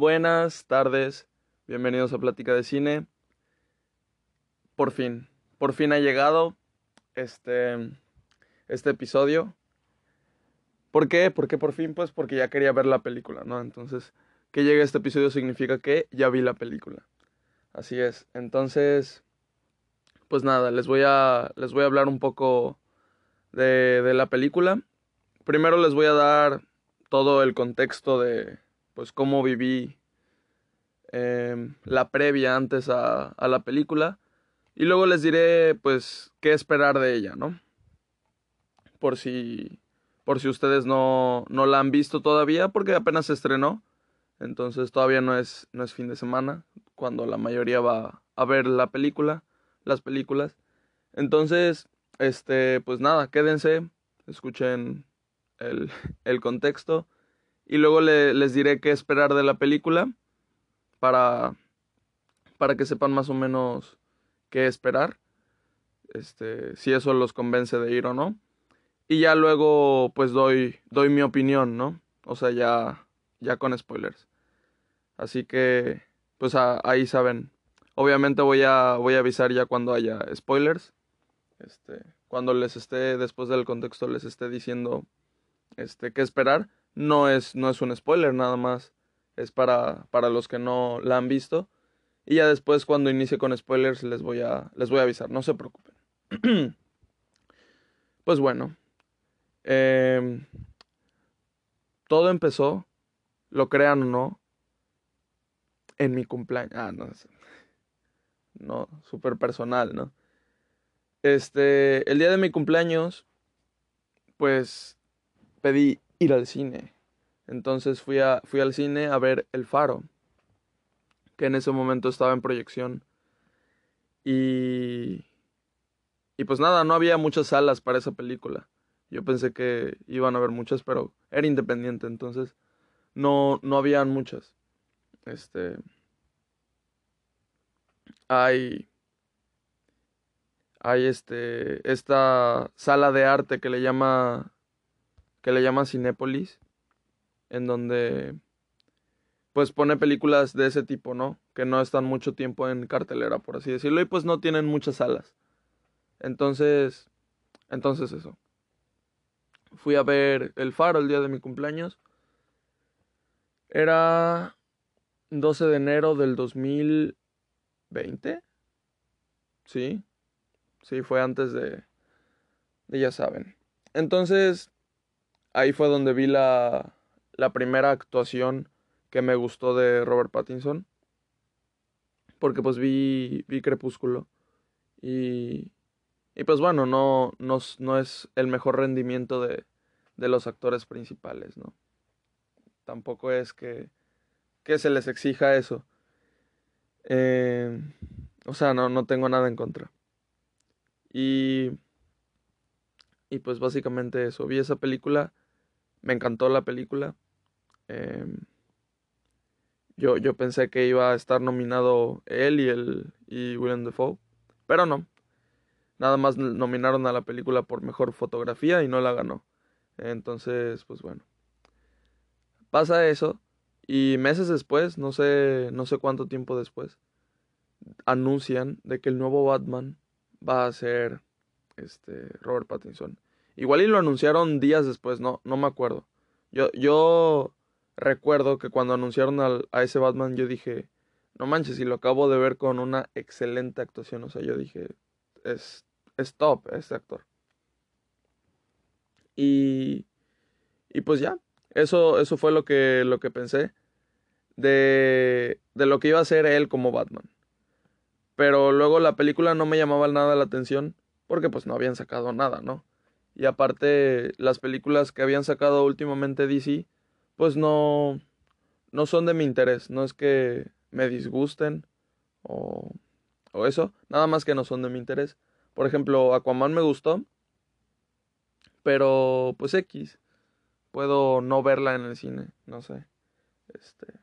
buenas tardes, bienvenidos a Plática de Cine. Por fin, por fin ha llegado este, este episodio. ¿Por qué? ¿Por qué por fin? Pues porque ya quería ver la película, ¿no? Entonces, que llegue este episodio significa que ya vi la película. Así es. Entonces, pues nada, les voy a, les voy a hablar un poco de, de la película. Primero les voy a dar todo el contexto de, pues, cómo viví eh, la previa antes a, a la película. Y luego les diré, pues, qué esperar de ella, ¿no? Por si, por si ustedes no, no la han visto todavía, porque apenas se estrenó. Entonces todavía no es, no es fin de semana, cuando la mayoría va a ver la película, las películas. Entonces, este, pues nada, quédense, escuchen el, el contexto y luego le, les diré qué esperar de la película para, para que sepan más o menos qué esperar, este, si eso los convence de ir o no. Y ya luego pues doy, doy mi opinión, ¿no? O sea, ya, ya con spoilers. Así que, pues ahí saben. Obviamente voy a, voy a avisar ya cuando haya spoilers. Este, cuando les esté, después del contexto, les esté diciendo este, qué esperar. No es, no es un spoiler, nada más. Es para, para los que no la han visto. Y ya después, cuando inicie con spoilers, les voy a, les voy a avisar. No se preocupen. pues bueno. Eh, todo empezó, lo crean o no, en mi cumpleaños. Ah, no. No, súper personal, ¿no? Este, el día de mi cumpleaños, pues pedí ir al cine. Entonces fui, a, fui al cine a ver El Faro, que en ese momento estaba en proyección. Y, y pues nada, no había muchas salas para esa película. Yo pensé que iban a haber muchas, pero era independiente, entonces no, no habían muchas. Este. Hay. Hay este. Esta sala de arte que le llama. que le llama Cinépolis. En donde. Pues pone películas de ese tipo, ¿no? Que no están mucho tiempo en cartelera, por así decirlo. Y pues no tienen muchas salas. Entonces. Entonces eso. Fui a ver El Faro el día de mi cumpleaños. Era 12 de enero del 2020. Sí. Sí, fue antes de, de ya saben. Entonces, ahí fue donde vi la, la primera actuación que me gustó de Robert Pattinson. Porque pues vi, vi Crepúsculo. Y, y pues bueno, no, no, no es el mejor rendimiento de, de los actores principales, ¿no? Tampoco es que, que se les exija eso. Eh, o sea, no, no tengo nada en contra. Y, y pues básicamente eso. Vi esa película, me encantó la película. Eh, yo, yo pensé que iba a estar nominado él y, el, y William Defoe, pero no. Nada más nominaron a la película por mejor fotografía y no la ganó. Entonces, pues bueno. Pasa eso y meses después, no sé, no sé cuánto tiempo después, anuncian de que el nuevo Batman va a ser este Robert Pattinson. Igual y lo anunciaron días después, no, no me acuerdo. Yo, yo recuerdo que cuando anunciaron a ese Batman yo dije, no manches, y lo acabo de ver con una excelente actuación. O sea, yo dije, es, es top este actor. Y, y pues ya, eso, eso fue lo que, lo que pensé de, de lo que iba a ser él como Batman. Pero luego la película no me llamaba nada la atención porque pues no habían sacado nada, ¿no? Y aparte las películas que habían sacado últimamente DC pues no no son de mi interés, no es que me disgusten o, o eso, nada más que no son de mi interés. Por ejemplo, Aquaman me gustó, pero pues X. Puedo no verla en el cine, no sé. Este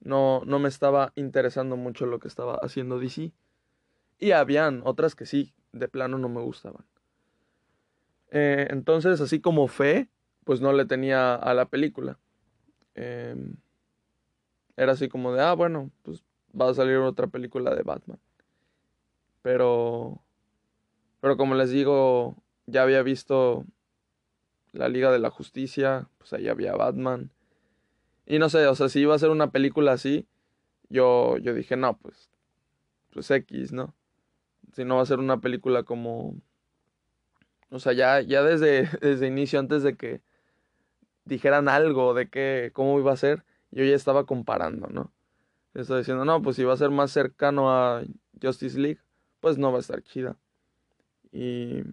no no me estaba interesando mucho lo que estaba haciendo DC. Y habían otras que sí, de plano no me gustaban. Eh, entonces, así como fe, pues no le tenía a la película. Eh, era así como de, ah, bueno, pues va a salir otra película de Batman. Pero, pero como les digo, ya había visto la Liga de la Justicia, pues ahí había Batman. Y no sé, o sea, si iba a ser una película así, yo, yo dije, no, pues, pues X, ¿no? Si no va a ser una película como... O sea, ya, ya desde, desde inicio, antes de que dijeran algo de qué, cómo iba a ser, yo ya estaba comparando, ¿no? Estaba diciendo, no, pues si va a ser más cercano a Justice League, pues no va a estar chida. Y,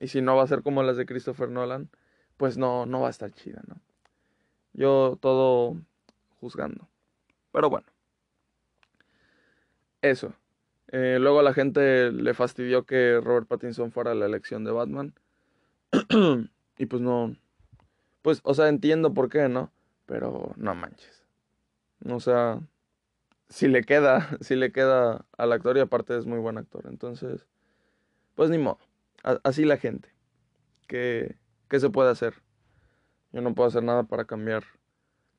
y si no va a ser como las de Christopher Nolan, pues no, no va a estar chida, ¿no? Yo todo juzgando. Pero bueno. Eso. Eh, luego a la gente le fastidió que Robert Pattinson fuera la elección de Batman. y pues no. Pues, o sea, entiendo por qué, ¿no? Pero no manches. O sea, si le queda, si le queda al actor y aparte es muy buen actor. Entonces, pues ni modo. así la gente. ¿Qué, ¿Qué se puede hacer? Yo no puedo hacer nada para cambiar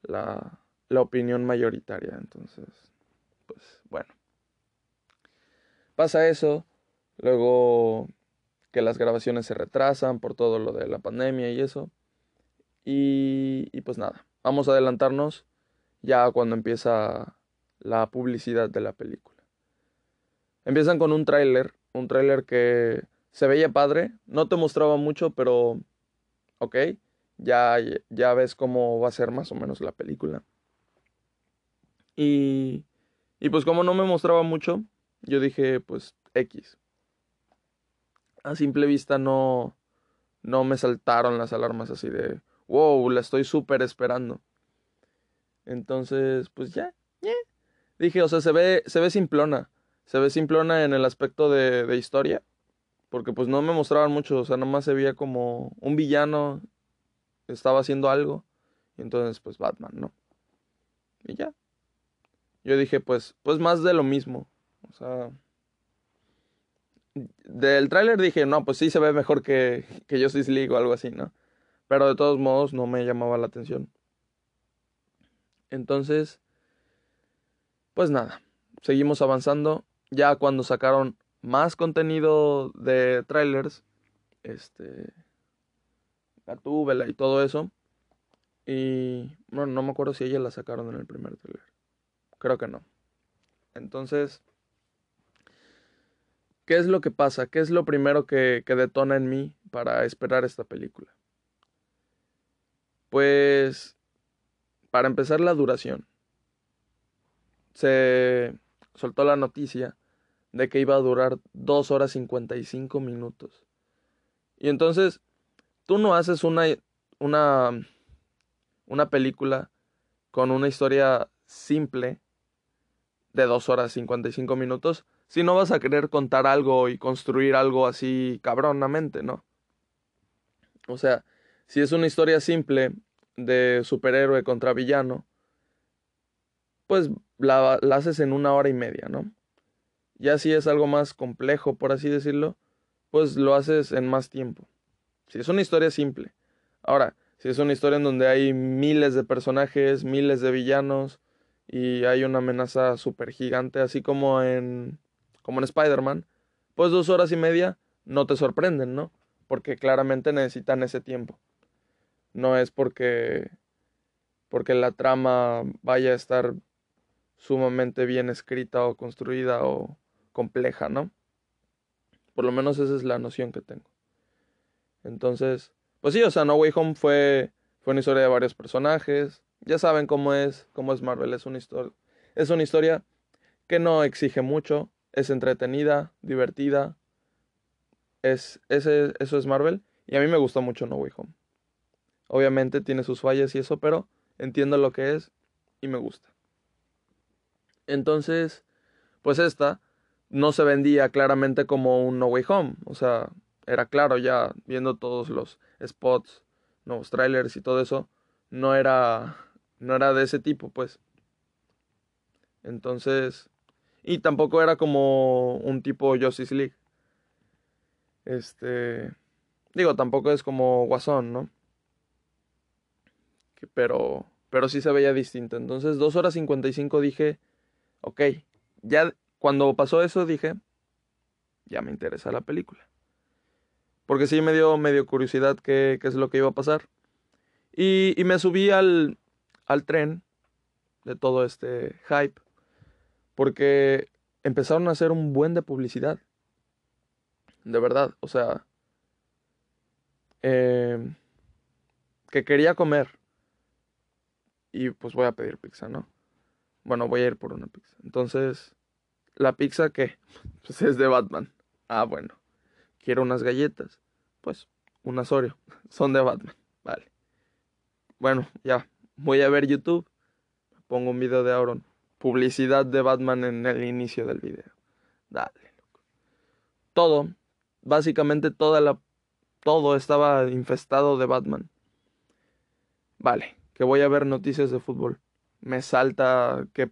la, la opinión mayoritaria. Entonces, pues bueno. Pasa eso. Luego que las grabaciones se retrasan por todo lo de la pandemia y eso. Y, y pues nada, vamos a adelantarnos ya cuando empieza la publicidad de la película. Empiezan con un tráiler, un tráiler que se veía padre, no te mostraba mucho, pero ok, ya, ya ves cómo va a ser más o menos la película. Y, y pues como no me mostraba mucho, yo dije pues X. A simple vista no, no me saltaron las alarmas así de, wow, la estoy súper esperando. Entonces, pues ya, ya. Dije, o sea, se ve, se ve simplona. Se ve simplona en el aspecto de, de historia. Porque pues no me mostraban mucho, o sea, nomás se veía como un villano estaba haciendo algo. Y entonces, pues Batman, ¿no? Y ya. Yo dije, pues, pues más de lo mismo. O sea. Del tráiler dije, no, pues sí se ve mejor que, que Justice League o algo así, ¿no? Pero de todos modos no me llamaba la atención. Entonces, pues nada, seguimos avanzando. Ya cuando sacaron más contenido de trailers, este, Gatúbela y todo eso. Y bueno, no me acuerdo si ella la sacaron en el primer trailer. Creo que no. Entonces, ¿qué es lo que pasa? ¿Qué es lo primero que, que detona en mí para esperar esta película? Pues, para empezar, la duración. Se soltó la noticia de que iba a durar 2 horas 55 minutos. Y entonces, tú no haces una, una, una película con una historia simple de 2 horas 55 minutos si no vas a querer contar algo y construir algo así cabronamente, ¿no? O sea, si es una historia simple de superhéroe contra villano, pues la, haces en una hora y media, ¿no? Ya si es algo más complejo, por así decirlo, pues lo haces en más tiempo. Si es una historia simple. Ahora, si es una historia en donde hay miles de personajes, miles de villanos y hay una amenaza súper gigante, así como en, como en Spider-Man, pues dos horas y media no te sorprenden, ¿no? Porque claramente necesitan ese tiempo. No es porque, porque la trama vaya a estar sumamente bien escrita o construida o compleja, ¿no? Por lo menos esa es la noción que tengo. Entonces, pues sí, o sea, No Way Home fue, fue una historia de varios personajes. Ya saben cómo es, cómo es Marvel. Es una, historia, es una historia que no exige mucho, es entretenida, divertida. Es, ese, eso es Marvel. Y a mí me gustó mucho No Way Home. Obviamente tiene sus fallas y eso, pero entiendo lo que es y me gusta. Entonces, pues esta no se vendía claramente como un No Way Home. O sea, era claro ya viendo todos los spots, nuevos trailers y todo eso, no era no era de ese tipo, pues. Entonces, y tampoco era como un tipo Justice League. Este, digo, tampoco es como Guasón, ¿no? Pero pero sí se veía distinto. Entonces, 2 horas 55 dije, ok, ya cuando pasó eso dije, ya me interesa la película. Porque sí me dio medio curiosidad qué, qué es lo que iba a pasar. Y, y me subí al, al tren de todo este hype. Porque empezaron a hacer un buen de publicidad. De verdad, o sea, eh, que quería comer. Y pues voy a pedir pizza, ¿no? Bueno, voy a ir por una pizza. Entonces, ¿la pizza qué? Pues es de Batman. Ah, bueno. Quiero unas galletas. Pues, unas Oreo. Son de Batman. Vale. Bueno, ya. Voy a ver YouTube. Pongo un video de Auron. Publicidad de Batman en el inicio del video. Dale, loco. Todo. Básicamente toda la. Todo estaba infestado de Batman. Vale. Que voy a ver noticias de fútbol. Me salta que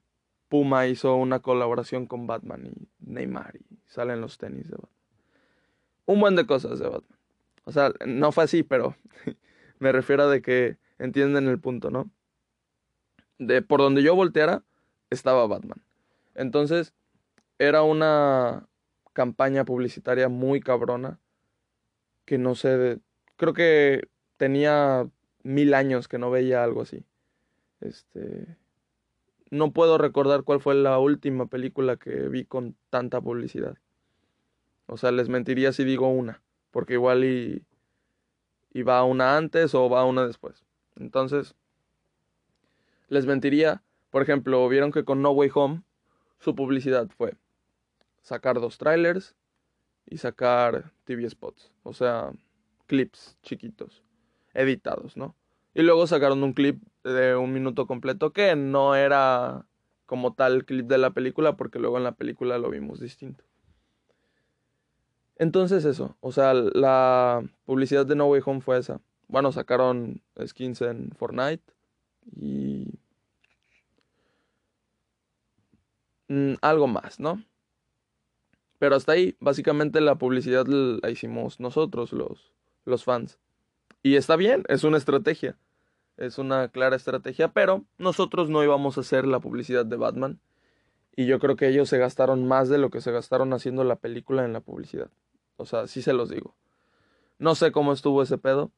Puma hizo una colaboración con Batman y Neymar y salen los tenis de Batman. Un buen de cosas de Batman. O sea, no fue así, pero me refiero a de que entienden el punto, ¿no? De por donde yo volteara estaba Batman. Entonces, era una campaña publicitaria muy cabrona que no sé, creo que tenía mil años que no veía algo así. Este, no puedo recordar cuál fue la última película que vi con tanta publicidad. O sea, les mentiría si digo una, porque igual y, y va una antes o va una después. Entonces, les mentiría. Por ejemplo, vieron que con No Way Home su publicidad fue sacar dos trailers y sacar TV spots, o sea, clips chiquitos, editados, ¿no? Y luego sacaron un clip de un minuto completo que no era como tal clip de la película porque luego en la película lo vimos distinto. Entonces eso, o sea, la publicidad de No Way Home fue esa. Bueno, sacaron skins en Fortnite y mm, algo más, ¿no? Pero hasta ahí, básicamente la publicidad la hicimos nosotros, los, los fans. Y está bien, es una estrategia. Es una clara estrategia, pero nosotros no íbamos a hacer la publicidad de Batman. Y yo creo que ellos se gastaron más de lo que se gastaron haciendo la película en la publicidad. O sea, sí se los digo. No sé cómo estuvo ese pedo,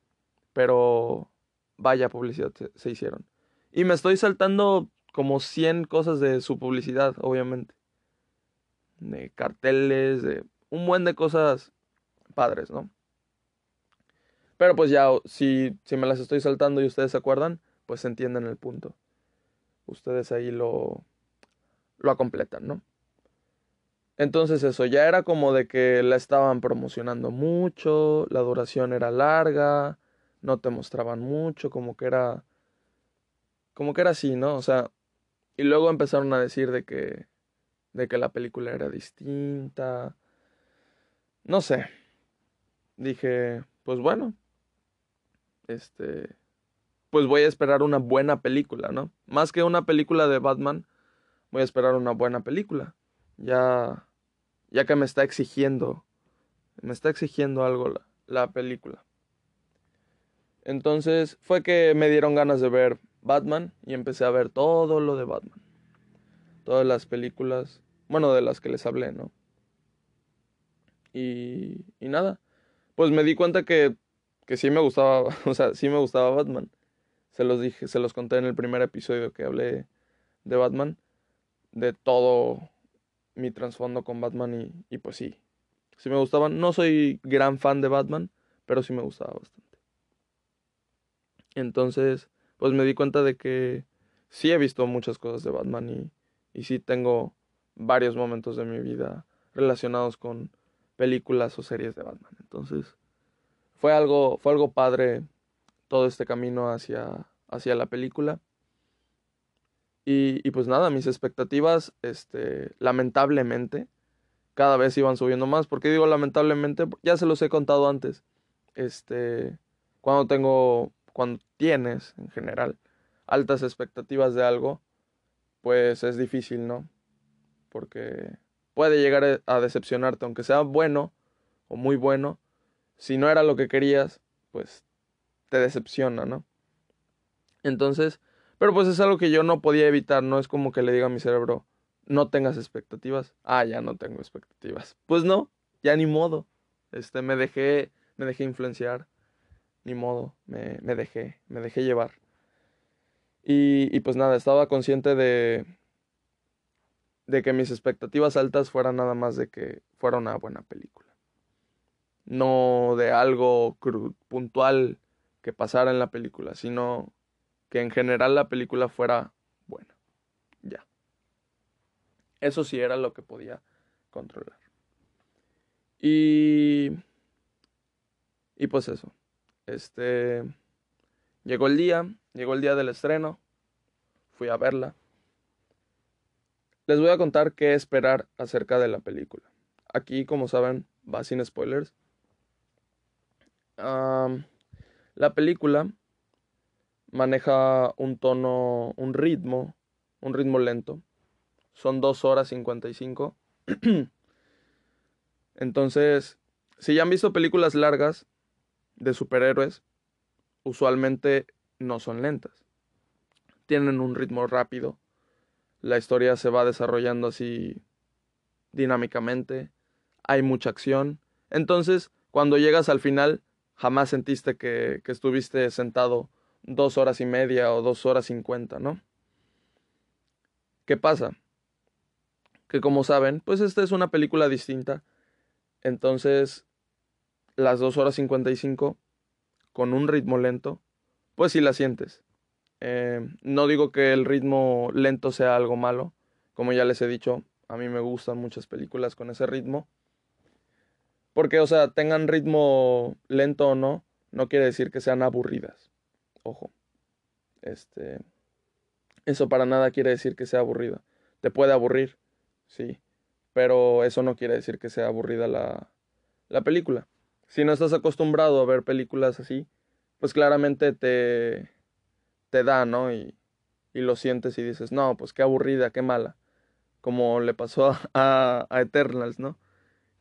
pero vaya publicidad se, hicieron. Y me estoy saltando como 100 cosas de su publicidad, obviamente. De carteles, de un buen de cosas padres, ¿no? Pero pues ya, si, si me las estoy saltando y ustedes se acuerdan, pues entienden el punto. Ustedes ahí lo, lo completan, ¿no? Entonces eso, ya era como de que la estaban promocionando mucho, la duración era larga, no te mostraban mucho, como que era... Como que era así, ¿no? O sea, y luego empezaron a decir de que... de que la película era distinta. No sé. Dije, pues bueno, este, pues voy a esperar una buena película, ¿no? Más que una película de Batman, voy a esperar una buena película. Ya, ya que me está exigiendo, me está exigiendo algo la, la película. Entonces fue que me dieron ganas de ver Batman y empecé a ver todo lo de Batman. Todas las películas, bueno, de las que les hablé, ¿no? Y, y nada, pues me di cuenta que que sí me gustaba, o sea, sí me gustaba Batman. Se los dije, se los conté en el primer episodio que hablé de Batman, de todo mi trasfondo con Batman y, y pues sí, sí me gustaban. No soy gran fan de Batman, pero sí me gustaba bastante. Entonces, pues me di cuenta de que sí he visto muchas cosas de Batman y, y sí tengo varios momentos de mi vida relacionados con películas o series de Batman. Entonces, fue algo, fue algo padre todo este camino hacia, hacia la película. Y, y, pues nada, mis expectativas, este, lamentablemente, cada vez iban subiendo más. porque digo lamentablemente? Ya se los he contado antes. Este, cuando tengo, cuando tienes en general altas expectativas de algo, pues es difícil, ¿no? Porque puede llegar a decepcionarte, aunque sea bueno o muy bueno, si no era lo que querías, pues te decepciona, ¿no? Entonces, Pero pues es algo que yo no podía evitar, no es como que le diga a mi cerebro, no tengas expectativas. Ah, ya no tengo expectativas. Pues no, ya ni modo. Este, me dejé, me dejé influenciar. Ni modo, me, me dejé, me dejé llevar. Y, y pues nada, estaba consciente de, de que mis expectativas altas fueran nada más de que fuera una buena película. No de algo puntual que pasara en la película, sino que en general la película fuera buena. Ya. Eso sí era lo que podía controlar. Y. Y pues eso. Este. Llegó el día, llegó el día del estreno. Fui a verla. Les voy a contar qué esperar acerca de la película. Aquí, como saben, va sin spoilers. La película maneja un tono, un ritmo, un ritmo lento son 2 horas 55. Entonces, si ya han visto películas largas de superhéroes, usualmente no son lentas. Tienen un ritmo rápido. La historia se va desarrollando así dinámicamente. Hay mucha acción. Entonces, cuando llegas al final, jamás sentiste que, que estuviste sentado dos horas y media o dos horas cincuenta, ¿no? ¿Qué pasa? que como saben, pues esta es una película distinta. Entonces, las 2 horas 55, con un ritmo lento, pues sí la sientes. Eh, no digo que el ritmo lento sea algo malo, como ya les he dicho, a mí me gustan muchas películas con ese ritmo. Porque, o sea, tengan ritmo lento o no, no quiere decir que sean aburridas. Ojo. Este. Eso para nada quiere decir que sea aburrida. Te puede aburrir, sí, pero eso no quiere decir que sea aburrida la, la película. Si no estás acostumbrado a ver películas así, pues claramente te, te da, ¿no? Y, y lo sientes y dices, no, pues qué aburrida, qué mala. Como le pasó a, a, Eternals, ¿no?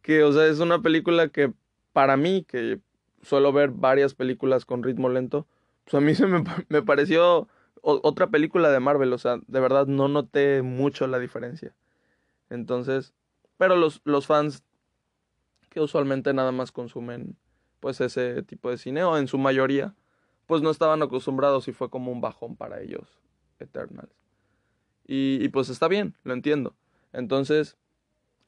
Que, o sea, es una película que para mí, que suelo ver varias películas con ritmo lento, pues a mí se me, me pareció otra película de Marvel, o sea, de verdad no noté mucho la diferencia. Entonces, pero los, los fans que usualmente nada más consumen pues ese tipo de cine o en su mayoría pues no estaban acostumbrados y fue como un bajón para ellos Eternals. Y, y, pues está bien, lo entiendo. Entonces,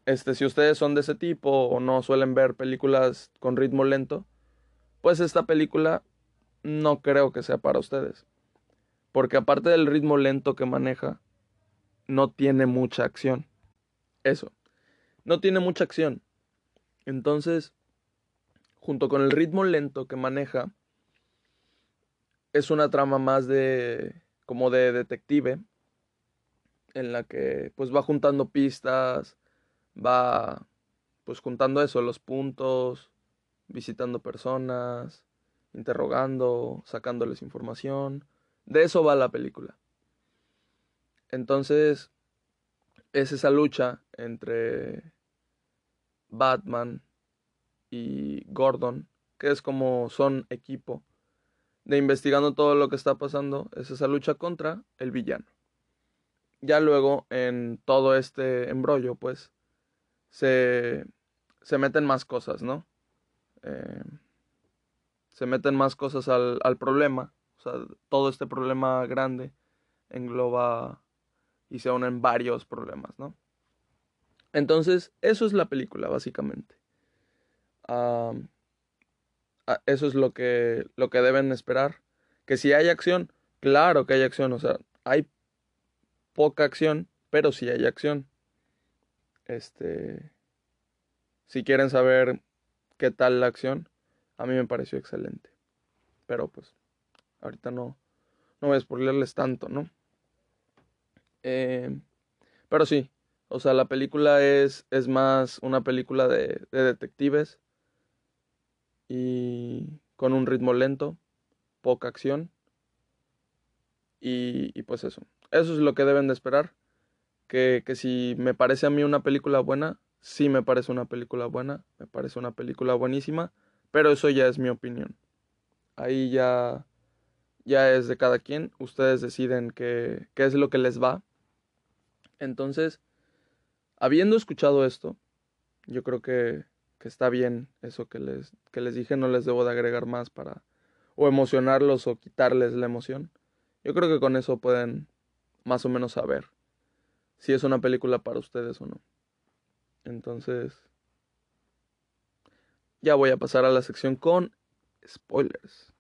este, si ustedes son de ese tipo o no suelen ver películas con ritmo lento, pues esta película no creo que sea para ustedes. Porque aparte del ritmo lento que maneja, no tiene mucha acción. Eso. No tiene mucha acción. Entonces, junto con el ritmo lento que maneja, es una trama más de como de detective en la que pues va juntando pistas, va pues juntando eso, los puntos, visitando personas, interrogando, sacándoles información. De eso va la película. Entonces, es esa lucha entre Batman y Gordon, que es como son equipo, de investigando todo lo que está pasando, es esa lucha contra el villano. Ya luego, en todo este embrollo, pues, se, se meten más cosas, ¿no? Eh, se meten más cosas al, al problema, o sea, todo este problema grande engloba y se unen varios problemas, ¿no? Entonces, eso es la película, básicamente. eso es lo que, lo que deben esperar. Que si hay acción, claro que hay acción, o sea, hay poca acción, pero sí hay acción. Este, si quieren saber qué tal la acción, a mí me pareció excelente. Pero pues, ahorita no, no voy a spoilerles tanto, ¿no? Eh, pero sí, o sea, la película es, es más una película de, de detectives y con un ritmo lento, poca acción. Y, pues eso. Eso es lo que deben de esperar. Que, que si me parece a mí una película buena, sí me parece una película buena, me parece una película buenísima, pero eso ya es mi opinión. Ahí ya, ya es de cada quien. Ustedes deciden qué, qué es lo que les va. Entonces, habiendo escuchado esto, yo creo que, que está bien eso que les, que les dije. No les debo de agregar más para o emocionarlos o quitarles la emoción. Yo creo que con eso pueden más o menos saber si es una película para ustedes o no. Entonces, ya voy a pasar a la sección con spoilers.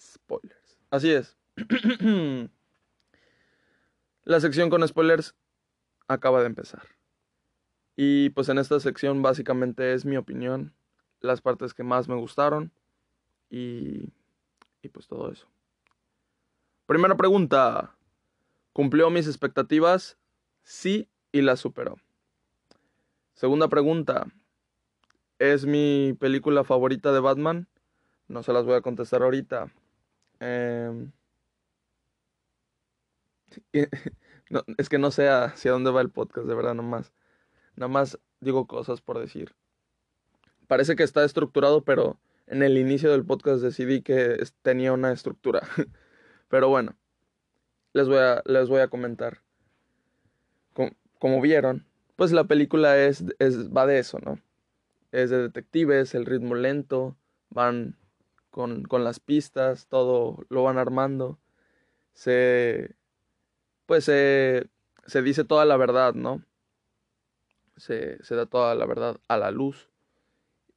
Spoilers. Así es. la sección con spoilers acaba de empezar. Y pues en esta sección básicamente es mi opinión, las partes que más me gustaron y, y pues todo eso. Primera pregunta. ¿Cumplió mis expectativas? Sí y las superó. Segunda pregunta. ¿Es mi película favorita de Batman? No se las voy a contestar ahorita. No, es que no sé hacia dónde va el podcast, de verdad, nomás. Nada más digo cosas por decir. Parece que está estructurado, pero en el inicio del podcast decidí que tenía una estructura. pero bueno, les voy a, les voy a comentar. Como, vieron, pues la película es, es, va de eso, ¿no? Es de detectives, el ritmo lento, van con, con las pistas, todo lo van armando. Se, pues se, se dice toda la verdad, ¿no? Se, se, da toda la verdad a la luz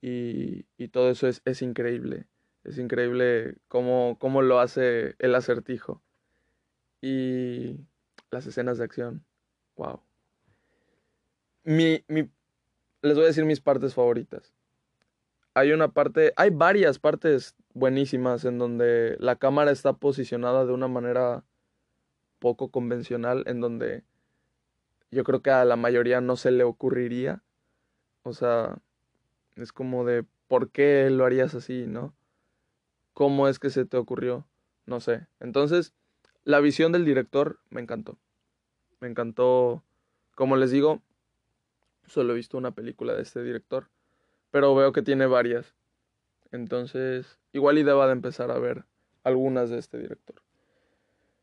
y, y todo eso es, es, increíble. Es increíble cómo, cómo lo hace el acertijo y las escenas de acción. Wow. Mi, mi, les voy a decir mis partes favoritas. Hay una parte, hay varias partes buenísimas en donde la cámara está posicionada de una manera poco convencional, en donde yo creo que a la mayoría no se le ocurriría. O sea, es como de, ¿por qué lo harías así, no? ¿Cómo es que se te ocurrió? No sé. Entonces, la visión del director me encantó. Me encantó, como les digo, solo he visto una película de este director, pero veo que tiene varias. Entonces, igual y deba de empezar a ver algunas de este director.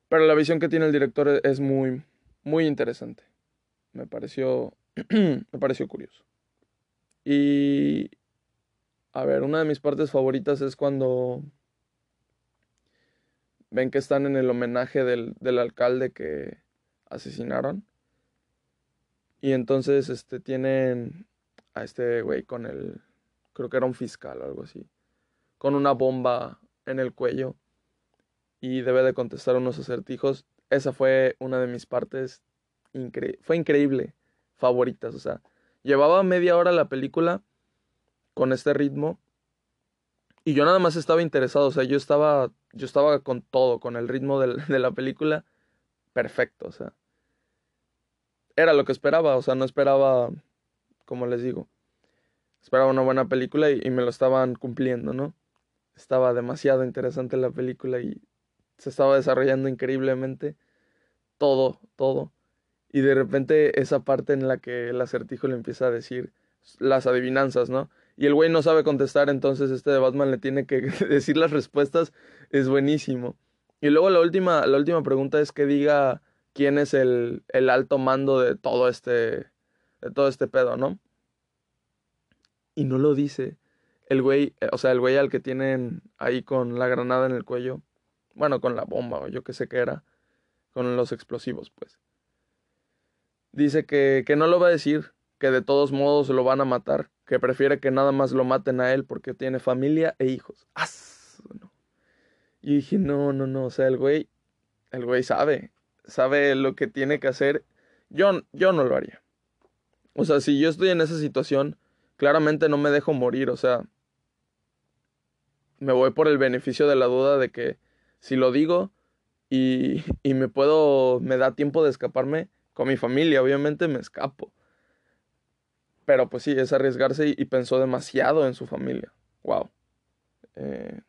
Pero la visión que tiene el director es muy, muy interesante. Me pareció, me pareció curioso. Y, a ver, una de mis partes favoritas es cuando ven que están en el homenaje del, del alcalde que asesinaron. Y entonces este, tienen a este güey con el, creo que era un fiscal o algo así, con una bomba en el cuello y debe de contestar unos acertijos. Esa fue una de mis partes, incre fue increíble, favoritas. O sea, llevaba media hora la película con este ritmo y yo nada más estaba interesado, o sea, yo estaba, yo estaba con todo, con el ritmo de la película, perfecto, o sea. Era lo que esperaba, o sea, no esperaba, como les digo, esperaba una buena película y, me lo estaban cumpliendo, ¿no? Estaba demasiado interesante la película y se estaba desarrollando increíblemente todo, todo. Y de repente esa parte en la que el acertijo le empieza a decir las adivinanzas, ¿no? y el güey no sabe contestar, entonces este de Batman le tiene que decir las respuestas, es buenísimo. Y luego la última, la última pregunta es que diga quién es el, el alto mando de todo este, de todo este pedo, ¿no? Y no lo dice. El güey, eh, o sea, el güey al que tienen ahí con la granada en el cuello, bueno, con la bomba o yo qué sé qué era, con los explosivos, pues. Dice que, que no lo va a decir, que de todos modos lo van a matar, que prefiere que nada más lo maten a él porque tiene familia e hijos. ¡Ah! Y dije, no, no, no, o sea, el güey, el güey sabe, sabe lo que tiene que hacer. Yo, yo no lo haría. O sea, si yo estoy en esa situación, claramente no me dejo morir, o sea, me voy por el beneficio de la duda de que si lo digo y, y me puedo, me da tiempo de escaparme con mi familia, obviamente me escapo. Pero pues sí, es arriesgarse y, pensó demasiado en su familia. Wow. Eh,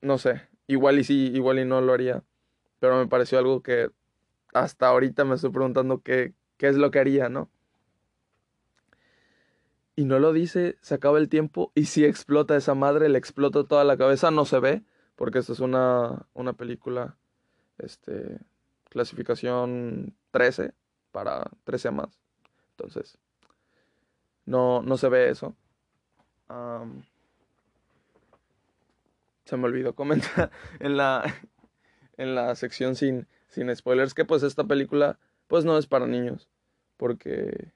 no sé, igual y sí, igual y no lo haría. Pero me pareció algo que hasta ahorita me estoy preguntando qué, qué es lo que haría, ¿no? Y no lo dice, se acaba el tiempo y si explota esa madre, le explota toda la cabeza, no se ve, porque esta es una, una película, este, clasificación 13 para 13 a más. Entonces, no, no se ve eso. se me olvidó comentar en la, en la sección sin, sin spoilers que pues esta película pues no es para niños. Porque...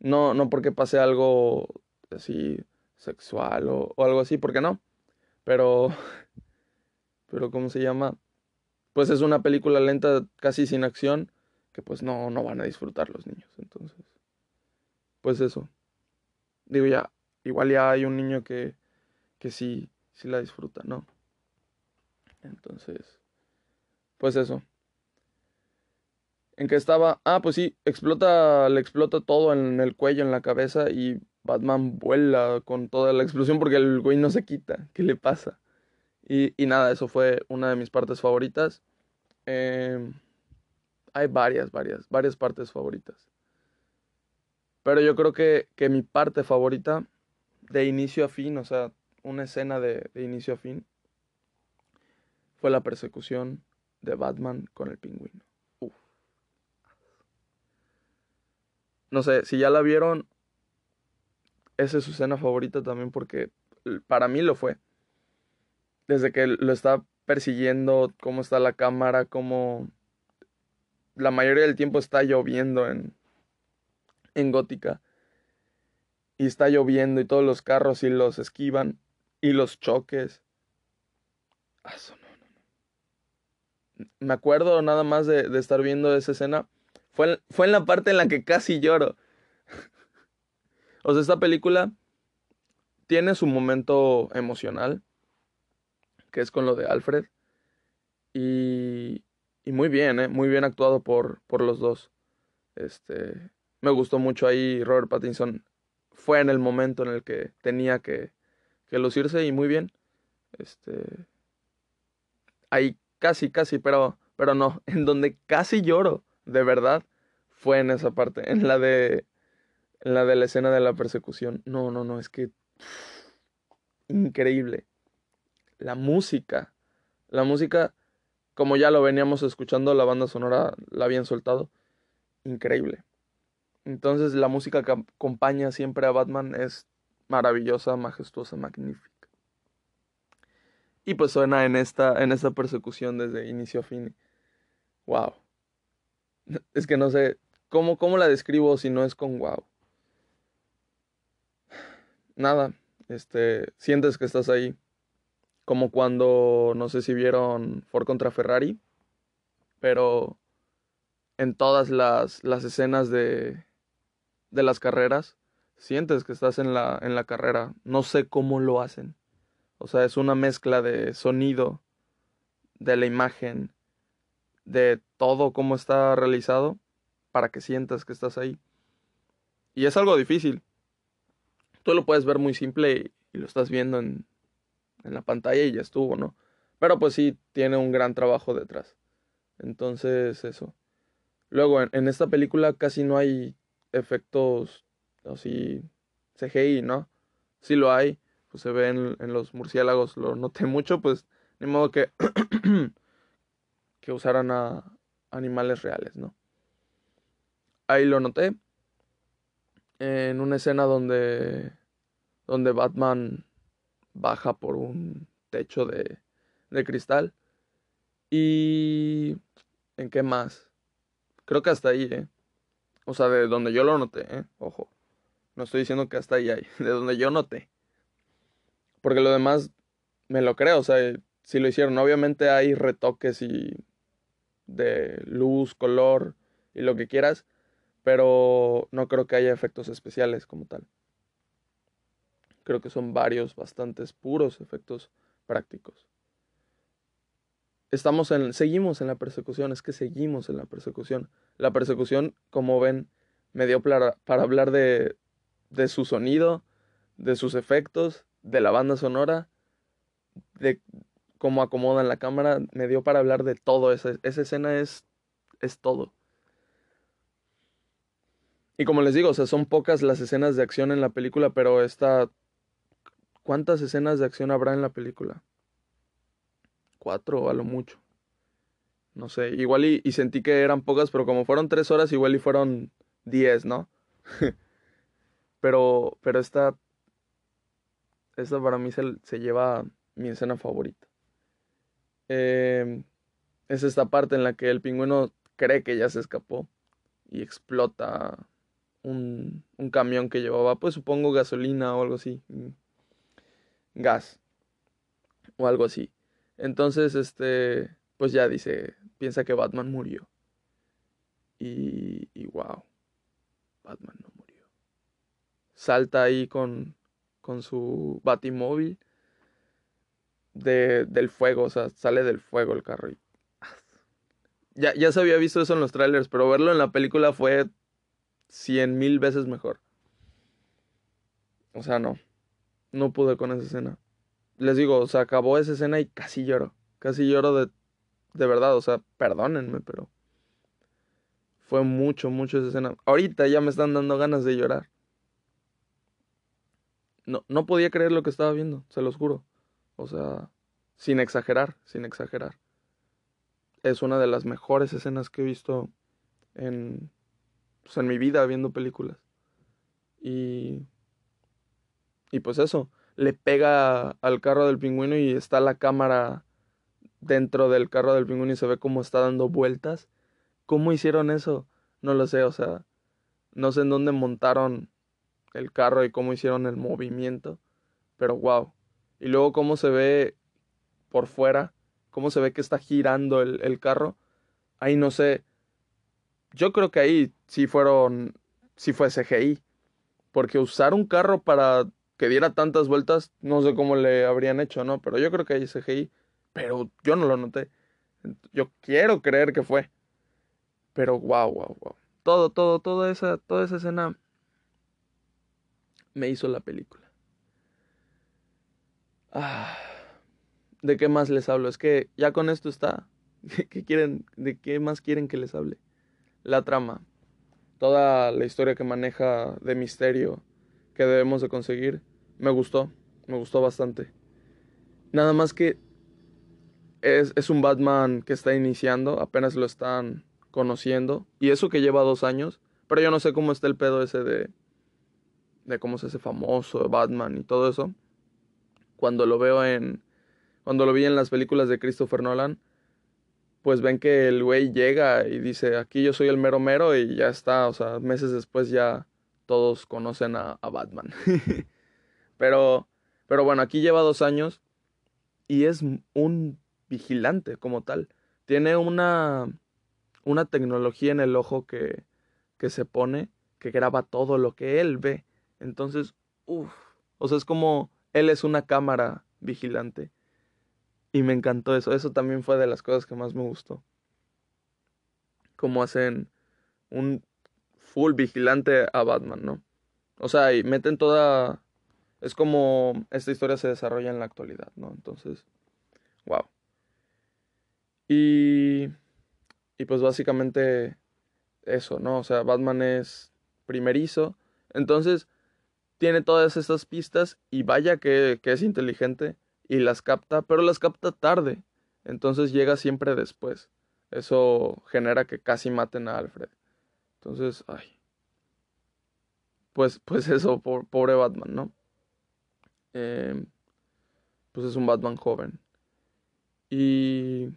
No, no porque pase algo así sexual o, o algo así, porque no. Pero... Pero ¿cómo se llama? Pues es una película lenta, casi sin acción, que pues no, no van a disfrutar los niños. Entonces, pues eso. Digo ya, igual ya hay un niño que, que sí, sí la disfruta, ¿no? Entonces, pues eso. ¿En qué estaba? Ah, pues sí, explota, le explota todo en el cuello, en la cabeza y Batman vuela con toda la explosión porque el güey no se quita. ¿Qué le pasa? Y, y nada, eso fue una de mis partes favoritas. Eh, hay varias, varias, varias partes favoritas. Pero yo creo que, que, mi parte favorita, de inicio a fin, o sea, una escena de, de inicio a fin, fue la persecución de Batman con el pingüino. No sé, si ya la vieron, esa es su escena favorita también porque para mí lo fue. Desde que lo está persiguiendo, cómo está la cámara, cómo la mayoría del tiempo está lloviendo en, en Gótica. Y está lloviendo y todos los carros y los esquivan y los choques. Ah, Me acuerdo nada más de, estar viendo esa escena. Fue, fue en la parte en la que casi lloro. o sea, esta película tiene su momento emocional, que es con lo de Alfred. Y, y muy bien, ¿eh? muy bien actuado por, por los dos. Este, me gustó mucho ahí Robert Pattinson. Fue en el momento en el que tenía que, que lucirse y muy bien. Este, ahí casi, casi, pero, pero no, en donde casi lloro, de verdad, fue en esa parte, en la de, en la de la escena de la persecución. No, no, no, es que increíble. La música, la música como ya lo veníamos escuchando, la banda sonora la habían soltado. Increíble. Entonces la música que acompaña siempre a Batman es maravillosa, majestuosa, magnífica. Y pues suena en esta, en esta persecución desde inicio a fin. Wow. Es que no sé cómo, cómo la describo si no es con wow. Nada, este, sientes que estás ahí como cuando, no sé si vieron Ford contra Ferrari, pero en todas las, las escenas de, de las carreras, sientes que estás en la, en la carrera. No sé cómo lo hacen. O sea, es una mezcla de sonido, de la imagen, de todo cómo está realizado para que sientas que estás ahí. Y es algo difícil. Tú lo puedes ver muy simple y lo estás viendo en en la pantalla y ya estuvo, ¿no? Pero pues sí, tiene un gran trabajo detrás. Entonces, eso. Luego, en, esta película casi no hay efectos así CGI, ¿no? Sí lo hay, pues se ve en, los murciélagos, lo noté mucho, pues ni modo que, que usaran a animales reales, ¿no? Ahí lo noté. En una escena donde, donde Batman baja por un techo de, de cristal. Y... ¿En qué más? Creo que hasta ahí, ¿eh? O sea, de donde yo lo noté, ¿eh? Ojo. No estoy diciendo que hasta ahí hay. De donde yo noté. Porque lo demás me lo creo. O sea, si lo hicieron. Obviamente hay retoques y... De luz, color y lo que quieras. Pero no creo que haya efectos especiales como tal. Creo que son varios, bastantes puros efectos prácticos. Estamos en, seguimos en la persecución, es que seguimos en la persecución. La persecución, como ven, me dio para, hablar de, de su sonido, de sus efectos, de la banda sonora, de cómo acomodan la cámara, me dio para hablar de todo. Esa, esa escena es, es todo. Y como les digo, o sea, son pocas las escenas de acción en la película, pero esta ¿Cuántas escenas de acción habrá en la película? cuatro a lo mucho. No sé, igual y, y, sentí que eran pocas, pero como fueron tres horas, igual y fueron diez, ¿no? pero, pero esta, esta para mí se, se lleva mi escena favorita. Eh, es esta parte en la que el pingüino cree que ya se escapó y explota un, un camión que llevaba, pues supongo gasolina o algo así, mm, gas o algo así. Entonces, este, pues ya dice, piensa que Batman murió. Y, y wow, Batman no murió. Salta ahí con, con su batimóvil de, del fuego, o sea, sale del fuego el carro. Y... Ya, ya se había visto eso en los trailers, pero verlo en la película fue cien mil veces mejor. O sea, no. No pude con esa escena. Les digo, o sea, acabó esa escena y casi lloro. Casi lloro de, de verdad. O sea, perdónenme, pero. Fue mucho, mucho esa escena. Ahorita ya me están dando ganas de llorar. No, no podía creer lo que estaba viendo, se los juro. O sea, sin exagerar, sin exagerar. Es una de las mejores escenas que he visto en, pues, en mi vida viendo películas. Y, y pues eso, le pega al carro del pingüino y está la cámara dentro del carro del pingüino y se ve cómo está dando vueltas. ¿Cómo hicieron eso? No lo sé, o sea, no sé en dónde montaron el carro y cómo hicieron el movimiento, pero wow, y luego cómo se ve por fuera, cómo se ve que está girando el, el carro, ahí no sé, yo creo que ahí sí fueron, sí fue CGI, porque usar un carro para que diera tantas vueltas, no sé cómo le habrían hecho, ¿no? Pero yo creo que ahí CGI, pero yo no lo noté. Yo quiero creer que fue. Pero wow, wow, wow. Todo, todo, toda esa, toda esa escena me hizo la película. Ah, ¿De qué más les hablo? Es que ya con esto está. ¿Qué quieren? ¿De qué más quieren que les hable? La trama. Toda la historia que maneja de misterio que debemos de conseguir. Me gustó. Me gustó bastante. Nada más que es, es un Batman que está iniciando. Apenas lo están conociendo. Y eso que lleva dos años. Pero yo no sé cómo está el pedo ese de... De cómo se hace famoso Batman y todo eso cuando lo veo en. Cuando lo vi en las películas de Christopher Nolan, pues ven que el güey llega y dice: Aquí yo soy el mero mero y ya está. O sea, meses después ya todos conocen a, a Batman. pero, pero bueno, aquí lleva dos años y es un vigilante como tal. Tiene una, una tecnología en el ojo que, que se pone, que graba todo lo que él ve. Entonces, uff, o sea, es como él es una cámara vigilante. Y me encantó eso. Eso también fue de las cosas que más me gustó. Cómo hacen un full vigilante a Batman, ¿no? O sea, y meten toda... Es como esta historia se desarrolla en la actualidad, ¿no? Entonces, wow. Y... Y pues básicamente eso, ¿no? O sea, Batman es primerizo. Entonces, tiene todas estas pistas y vaya que, es inteligente y las capta, pero las capta tarde. Entonces llega siempre después. Eso genera que casi maten a Alfred. Entonces, ay. Pues, pues eso, pobre Batman, ¿no? Em, pues es un Batman joven. Y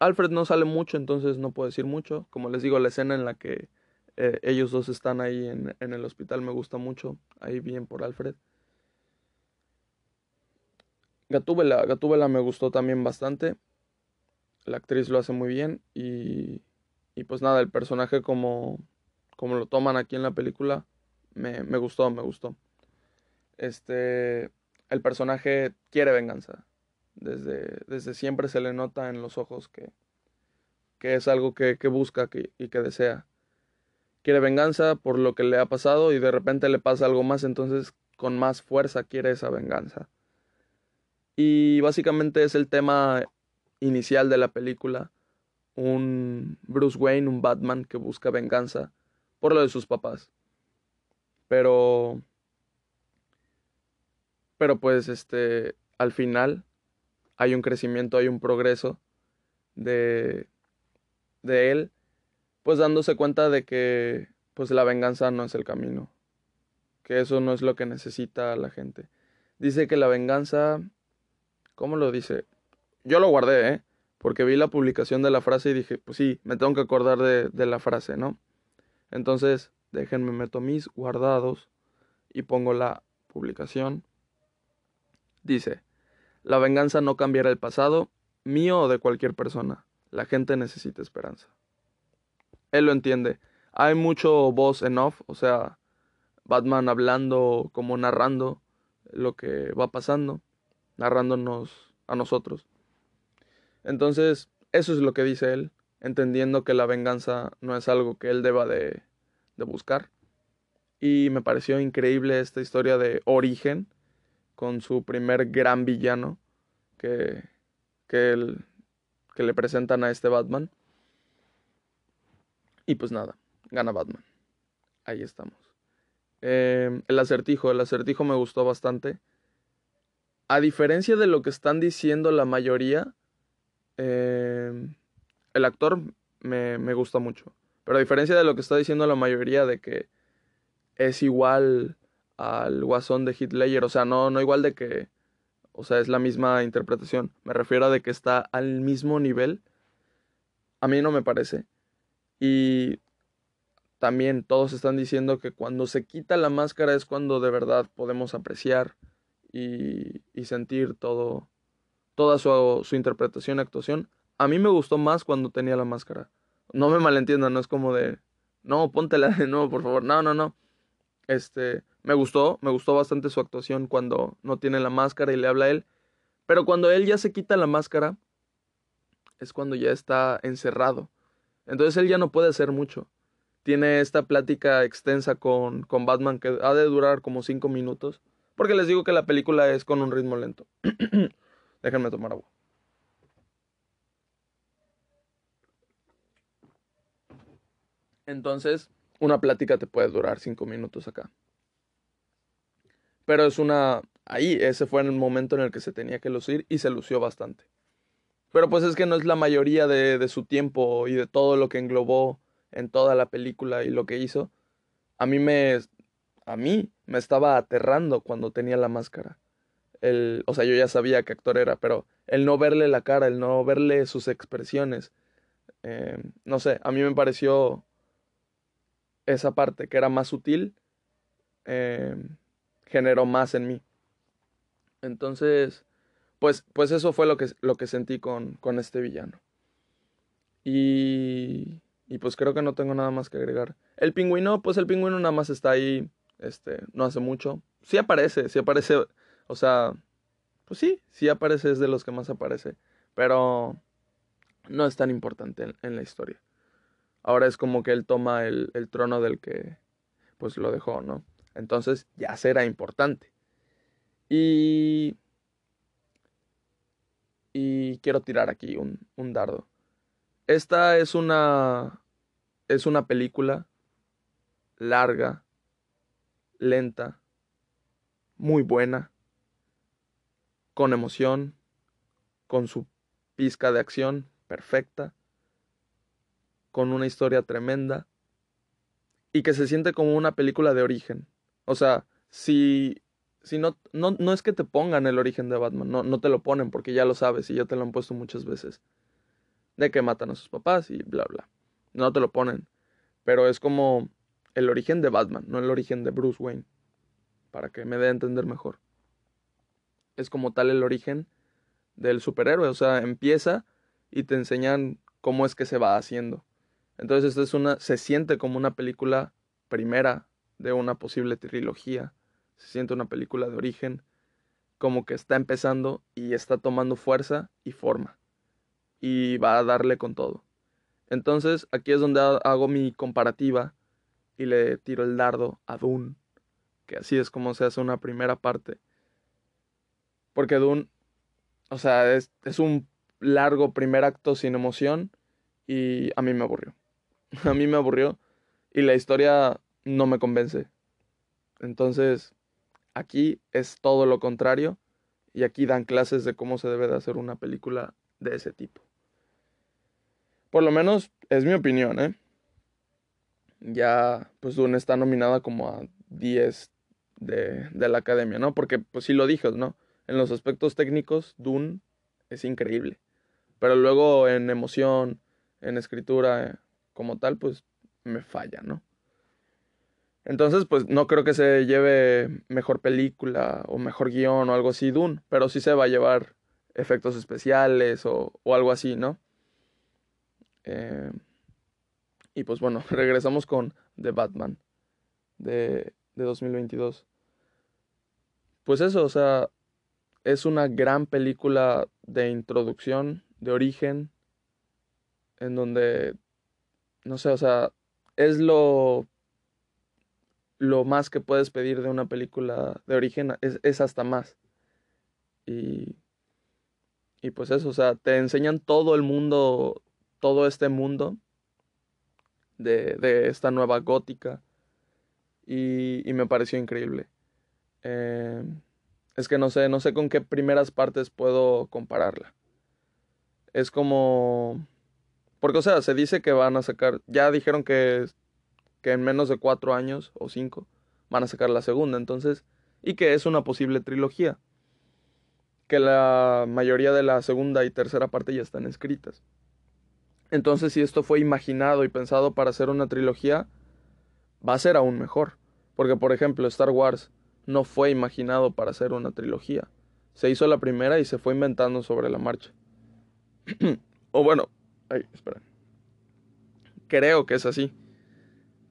Alfred no sale mucho, entonces no puedo decir mucho. Como les digo, la escena en la que eh, ellos dos están ahí en, en, el hospital, me gusta mucho. Ahí bien por Alfred. Gatúbela, Gatúbela me gustó también bastante. La actriz lo hace muy bien. Y, y pues nada, el personaje como, como lo toman aquí en la película, me, me gustó, me gustó. Este, el personaje quiere venganza. Desde, desde siempre se le nota en los ojos que, que es algo que, que busca que, y que desea quiere venganza por lo que le ha pasado y de repente le pasa algo más, entonces con más fuerza quiere esa venganza. Y básicamente es el tema inicial de la película, un Bruce Wayne, un Batman que busca venganza por lo de sus papás. Pero pero pues este al final hay un crecimiento, hay un progreso de, de él, pues dándose cuenta de que pues la venganza no es el camino, que eso no es lo que necesita la gente. Dice que la venganza, ¿cómo lo dice? Yo lo guardé, ¿eh? Porque vi la publicación de la frase y dije, pues sí, me tengo que acordar de, de la frase, ¿no? Entonces, déjenme meto mis guardados y pongo la publicación. Dice, la venganza no cambiará el pasado, mío o de cualquier persona. La gente necesita esperanza. Él lo entiende. Hay mucho voz en off, o sea, Batman hablando como narrando lo que va pasando, narrándonos a nosotros. Entonces, eso es lo que dice él, entendiendo que la venganza no es algo que él deba de, de buscar. Y me pareció increíble esta historia de origen con su primer gran villano que, que, que le presentan a este Batman. Y pues nada, gana Batman. Ahí estamos. Eh, el acertijo, el acertijo me gustó bastante. A diferencia de lo que están diciendo la mayoría, eh, el actor me, me gusta mucho. Pero a diferencia de lo que está diciendo la mayoría de que es igual al guasón de Hitler, o sea, no, no igual de que, o sea, es la misma interpretación, me refiero a de que está al mismo nivel, a mí no me parece. Y también todos están diciendo que cuando se quita la máscara es cuando de verdad podemos apreciar y, y sentir todo, toda su, su interpretación y actuación. A mí me gustó más cuando tenía la máscara. No me malentiendan, no es como de, no, póntela de nuevo, por favor. No, no, no. Este, me gustó, me gustó bastante su actuación cuando no tiene la máscara y le habla a él. Pero cuando él ya se quita la máscara, es cuando ya está encerrado. Entonces él ya no puede hacer mucho. Tiene esta plática extensa con, con Batman que ha de durar como cinco minutos. Porque les digo que la película es con un ritmo lento. Déjenme tomar agua. Entonces, una plática te puede durar cinco minutos acá. Pero es una... Ahí, ese fue el momento en el que se tenía que lucir y se lució bastante. Pero pues es que no es la mayoría de, de su tiempo y de todo lo que englobó en toda la película y lo que hizo. A mí me... A mí me estaba aterrando cuando tenía la máscara. El, o sea, yo ya sabía qué actor era, pero el no verle la cara, el no verle sus expresiones, eh, no sé, a mí me pareció esa parte que era más sutil, eh, generó más en mí. Entonces, pues, pues eso fue lo que, lo que sentí con, con este villano. Y, y pues creo que no tengo nada más que agregar. El pingüino, pues el pingüino nada más está ahí, este, no hace mucho. Sí aparece, sí aparece, o sea, pues sí, sí aparece, es de los que más aparece, pero no es tan importante en la historia. Ahora es como que él toma el, el trono del que pues lo dejó, ¿no? Entonces ya será importante. Y... Y quiero tirar aquí un, un dardo. Esta es una... Es una película larga, lenta, muy buena, con emoción, con su pizca de acción perfecta con una historia tremenda y que se siente como una película de origen. O sea, si, si no, no, no es que te pongan el origen de Batman, no, no te lo ponen porque ya lo sabes y ya te lo han puesto muchas veces. De que matan a sus papás y bla, bla. No te lo ponen. Pero es como el origen de Batman, no el origen de Bruce Wayne. Para que me dé a entender mejor. Es como tal el origen del superhéroe. O sea, empieza y te enseñan cómo es que se va haciendo. Entonces esta es una, se siente como una película primera de una posible trilogía. Se siente una película de origen, como que está empezando y está tomando fuerza y forma. Y va a darle con todo. Entonces aquí es donde hago mi comparativa y le tiro el dardo a Dune, que así es como se hace una primera parte. Porque Dune, o sea, es, es un largo primer acto sin emoción y a mí me aburrió. a mí me aburrió y la historia no me convence. Entonces, aquí es todo lo contrario y aquí dan clases de cómo se debe de hacer una película de ese tipo. Por lo menos es mi opinión, ¿eh? Ya, pues Dune está nominada como a 10 de, de la academia, ¿no? Porque, pues sí lo dije, ¿no? En los aspectos técnicos, Dune es increíble. Pero luego en emoción, en escritura, como tal, pues me falla, ¿no? Entonces, pues no creo que se lleve mejor película o mejor guion o algo así Dune, pero sí se va a llevar efectos especiales o, algo así, ¿no? Eh, y pues bueno, regresamos con The Batman de, de 2022. Pues eso, o sea, es una gran película de introducción, de origen, en donde, no sé, o sea, es lo lo más que puedes pedir de una película de origen es, hasta más. Y, y pues eso, o sea, te enseñan todo el mundo, todo este mundo de, de esta nueva gótica. Y, y me pareció increíble. Eh, es que no sé, no sé con qué primeras partes puedo compararla. Es como... Porque, o sea, se dice que van a sacar, ya dijeron que que en menos de cuatro años o cinco van a sacar la segunda, entonces, y que es una posible trilogía, que la mayoría de la segunda y tercera parte ya están escritas. Entonces, si esto fue imaginado y pensado para hacer una trilogía, va a ser aún mejor, porque por ejemplo, Star Wars no fue imaginado para hacer una trilogía. Se hizo la primera y se fue inventando sobre la marcha. o bueno, ay, espera. Creo que es así.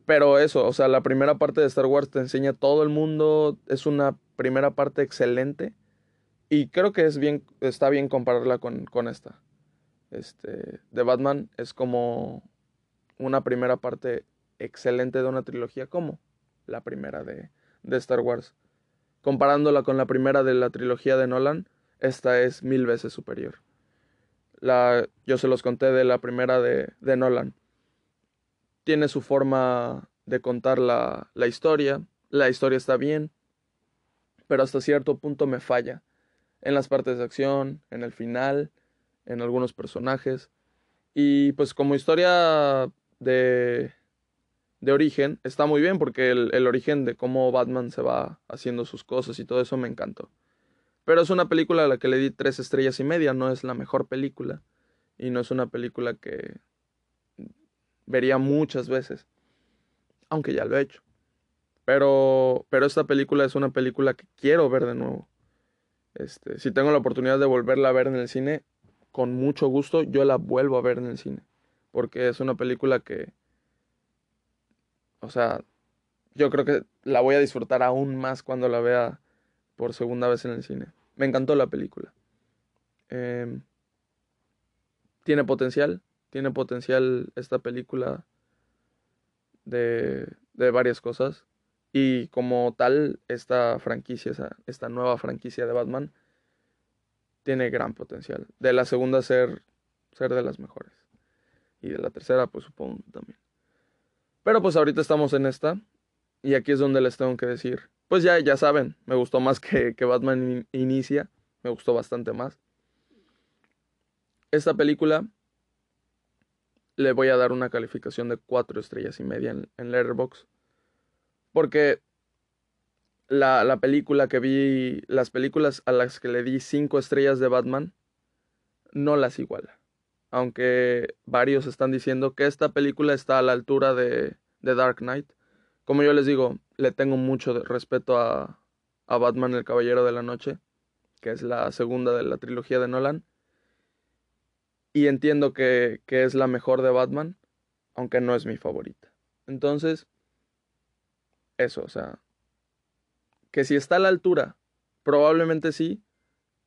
Pero eso, o sea, la primera parte de Star Wars te enseña todo el mundo, es una primera parte excelente y creo que es bien, está bien compararla con, con esta. Este, de Batman es como una primera parte excelente de una trilogía como la primera de, de Star Wars. Comparándola con la primera de la trilogía de Nolan, esta es mil veces superior. La, yo se los conté de la primera de, de Nolan tiene su forma de contar la, la historia, la historia está bien, pero hasta cierto punto me falla. En las partes de acción, en el final, en algunos personajes. Y pues como historia de, de origen, está muy bien porque el, el, origen de cómo Batman se va haciendo sus cosas y todo eso me encantó. Pero es una película a la que le di tres estrellas y media, no es la mejor película. Y no es una película que vería muchas veces, aunque ya lo he hecho. Pero, pero esta película es una película que quiero ver de nuevo. Este, si tengo la oportunidad de volverla a ver en el cine, con mucho gusto yo la vuelvo a ver en el cine. Porque es una película que, o sea, yo creo que la voy a disfrutar aún más cuando la vea por segunda vez en el cine. Me encantó la película. Em, tiene potencial, tiene potencial esta película de, de varias cosas. Y como tal, esta franquicia, esta nueva franquicia de Batman, tiene gran potencial. De la segunda ser, ser de las mejores. Y de la tercera, pues supongo también. Pero pues ahorita estamos en esta. Y aquí es donde les tengo que decir. Pues ya, ya saben, me gustó más que, que Batman Inicia. Me gustó bastante más. Esta película le voy a dar una calificación de 4 estrellas y media en, en Letterboxd. Porque la, la, película que vi, las películas a las que le di 5 estrellas de Batman, no las iguala. Aunque varios están diciendo que esta película está a la altura de, de Dark Knight. Como yo les digo, le tengo mucho respeto a, a Batman el Caballero de la Noche, que es la segunda de la trilogía de Nolan y entiendo que, que, es la mejor de Batman, aunque no es mi favorita. Entonces, eso, o sea, que si está a la altura, probablemente sí,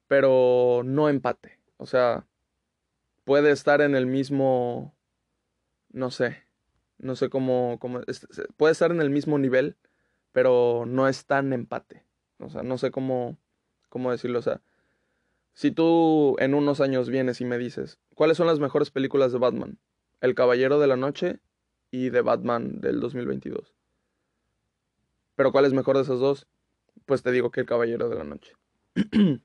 pero no empate. O sea, puede estar en el mismo, no sé, no sé cómo, cómo puede estar en el mismo nivel, pero no es tan empate. O sea, no sé cómo, cómo decirlo, o sea, si tú en unos años vienes y me dices, ¿cuáles son las mejores películas de Batman? El Caballero de la Noche y de Batman del 2022. Pero ¿cuál es mejor de esas dos? Pues te digo que El Caballero de la Noche.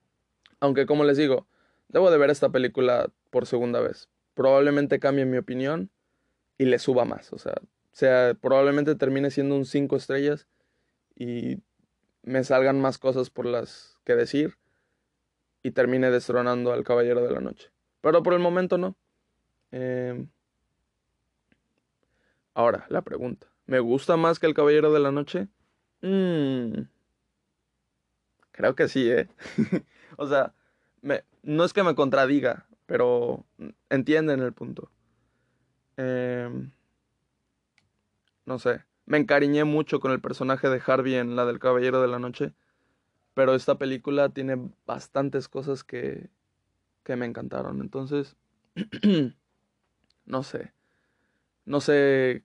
Aunque como les digo, debo de ver esta película por segunda vez. Probablemente cambie mi opinión y le suba más. O sea, sea probablemente termine siendo un 5 estrellas y me salgan más cosas por las que decir y termine destronando al Caballero de la Noche. Pero por el momento no. Em, ahora, la pregunta. ¿Me gusta más que el Caballero de la Noche? Mm, creo que sí, ¿eh? o sea, me, no es que me contradiga, pero entienden el punto. Em, no sé, me encariñé mucho con el personaje de Harvey en la del Caballero de la Noche, pero esta película tiene bastantes cosas que, que me encantaron. Entonces, no sé, no sé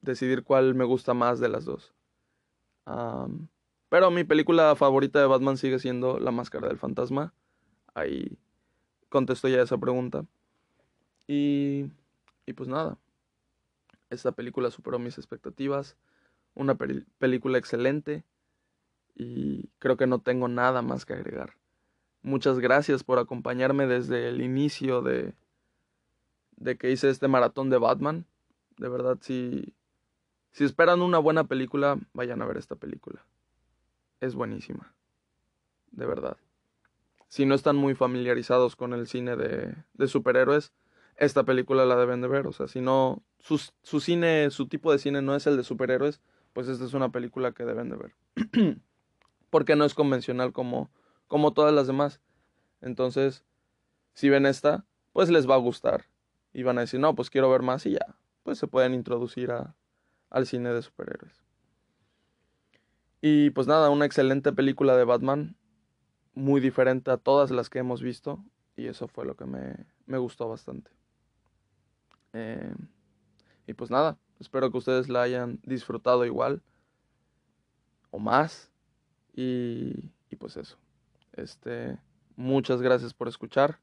decidir cuál me gusta más de las dos. pero mi película favorita de Batman sigue siendo La Máscara del Fantasma. Ahí contesto ya esa pregunta. Y, y pues nada, esta película superó mis expectativas. Una película excelente. Y creo que no tengo nada más que agregar. Muchas gracias por acompañarme desde el inicio de, de que hice este maratón de Batman. De verdad, si, si esperan una buena película, vayan a ver esta película. Es buenísima. De verdad. Si no están muy familiarizados con el cine de, de superhéroes, esta película la deben de ver. O sea, si no, su, su, cine, su tipo de cine no es el de superhéroes, pues esta es una película que deben de ver. Porque no es convencional como, como todas las demás. Entonces, si ven esta, pues les va a gustar. Y van a decir, no, pues quiero ver más y ya. Pues se pueden introducir a, al cine de superhéroes. Y pues nada, una excelente película de Batman. Muy diferente a todas las que hemos visto. Y eso fue lo que me, me gustó bastante. Eh, y pues nada, espero que ustedes la hayan disfrutado igual o más. Y, y pues eso. Este, muchas gracias por escuchar.